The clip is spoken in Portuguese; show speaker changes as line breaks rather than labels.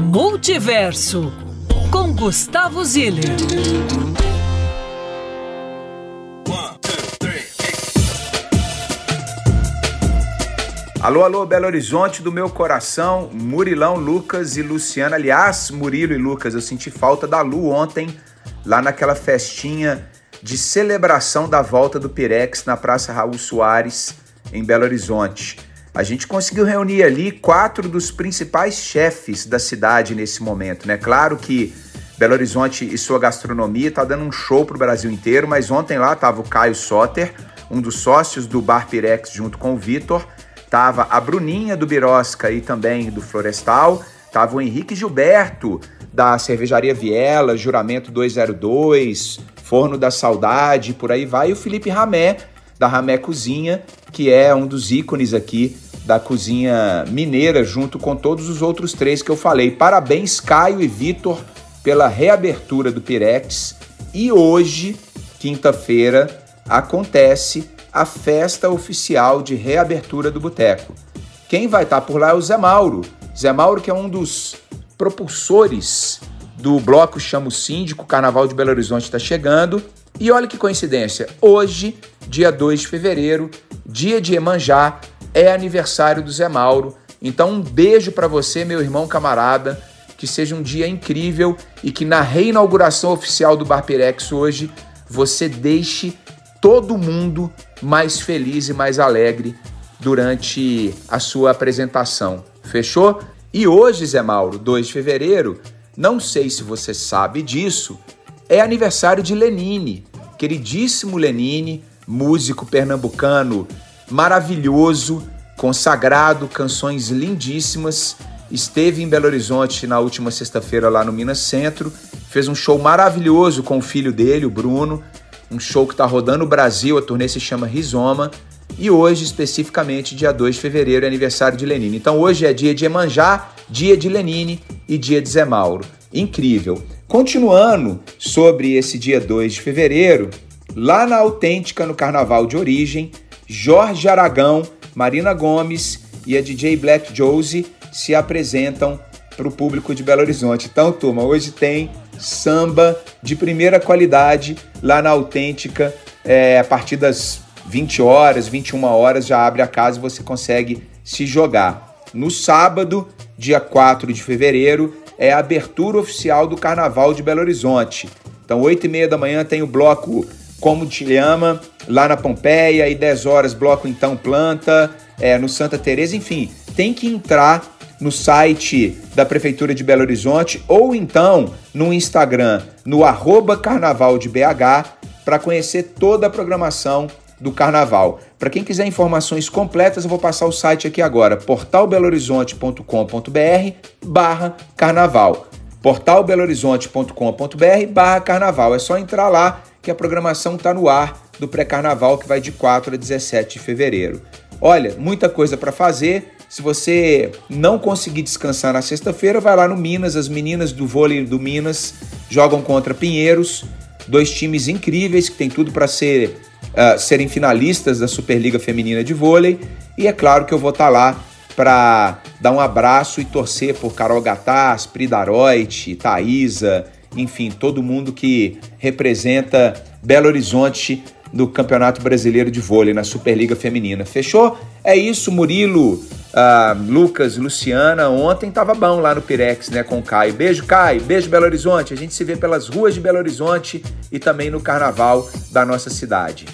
Multiverso com Gustavo Ziller.
Alô, alô, Belo Horizonte do meu coração, Murilão, Lucas e Luciana. Aliás, Murilo e Lucas, eu senti falta da Lu ontem, lá naquela festinha de celebração da volta do Pirex na Praça Raul Soares, em Belo Horizonte. A gente conseguiu reunir ali quatro dos principais chefes da cidade nesse momento, né? Claro que Belo Horizonte e sua gastronomia tá dando um show pro Brasil inteiro, mas ontem lá tava o Caio Soter, um dos sócios do Bar Pirex junto com o Vitor, Tava a Bruninha do Birosca e também do Florestal. Tava o Henrique Gilberto da Cervejaria Viela, Juramento 202, Forno da Saudade, por aí vai. E o Felipe Ramé, da Ramé Cozinha, que é um dos ícones aqui da cozinha mineira, junto com todos os outros três que eu falei. Parabéns, Caio e Vitor, pela reabertura do Pirex. E hoje, quinta-feira, acontece a festa oficial de reabertura do boteco. Quem vai estar por lá é o Zé Mauro. Zé Mauro, que é um dos propulsores do bloco Chamo Síndico, Carnaval de Belo Horizonte está chegando. E olha que coincidência, hoje, dia 2 de fevereiro, dia de Emanjá, é aniversário do Zé Mauro. Então, um beijo para você, meu irmão camarada. Que seja um dia incrível e que na reinauguração oficial do Bar Pirex hoje você deixe todo mundo mais feliz e mais alegre durante a sua apresentação. Fechou? E hoje, Zé Mauro, 2 de fevereiro, não sei se você sabe disso, é aniversário de Lenine, queridíssimo Lenine, músico pernambucano maravilhoso, consagrado, canções lindíssimas. Esteve em Belo Horizonte na última sexta-feira lá no Minas Centro, fez um show maravilhoso com o filho dele, o Bruno, um show que está rodando o Brasil, a turnê se chama Rizoma, e hoje, especificamente, dia 2 de fevereiro, é aniversário de Lenine. Então hoje é dia de Emanjá, dia de Lenine e dia de Zé Mauro. Incrível. Continuando sobre esse dia 2 de fevereiro, lá na Autêntica, no Carnaval de Origem, Jorge Aragão, Marina Gomes e a DJ Black Josie se apresentam para o público de Belo Horizonte. Então, turma, hoje tem samba de primeira qualidade lá na Autêntica. É, a partir das 20 horas, 21 horas já abre a casa e você consegue se jogar. No sábado, dia 4 de fevereiro, é a abertura oficial do Carnaval de Belo Horizonte. Então, 8 e meia da manhã tem o bloco Como Te Ama, lá na Pompeia, e 10 horas, bloco Então Planta, é, no Santa Teresa, enfim, tem que entrar no site da Prefeitura de Belo Horizonte ou então no Instagram, no arroba Carnaval de BH, para conhecer toda a programação do Carnaval. Para quem quiser informações completas, eu vou passar o site aqui agora, portalbelohorizonte.com.br barra Carnaval. portalbelohorizonte.com.br barra Carnaval. É só entrar lá que a programação está no ar do pré-carnaval que vai de 4 a 17 de fevereiro. Olha, muita coisa para fazer. Se você não conseguir descansar na sexta-feira, vai lá no Minas. As meninas do vôlei do Minas jogam contra Pinheiros, dois times incríveis que tem tudo para ser, uh, serem finalistas da Superliga Feminina de Vôlei. E é claro que eu vou estar tá lá para dar um abraço e torcer por Carol Gataz, Pridaroit, Thaisa, enfim, todo mundo que representa Belo Horizonte no Campeonato Brasileiro de Vôlei, na Superliga Feminina. Fechou? É isso, Murilo, uh, Lucas, Luciana. Ontem tava bom lá no Pirex, né, com o Caio. Beijo, Caio. Beijo, Belo Horizonte. A gente se vê pelas ruas de Belo Horizonte e também no carnaval da nossa cidade.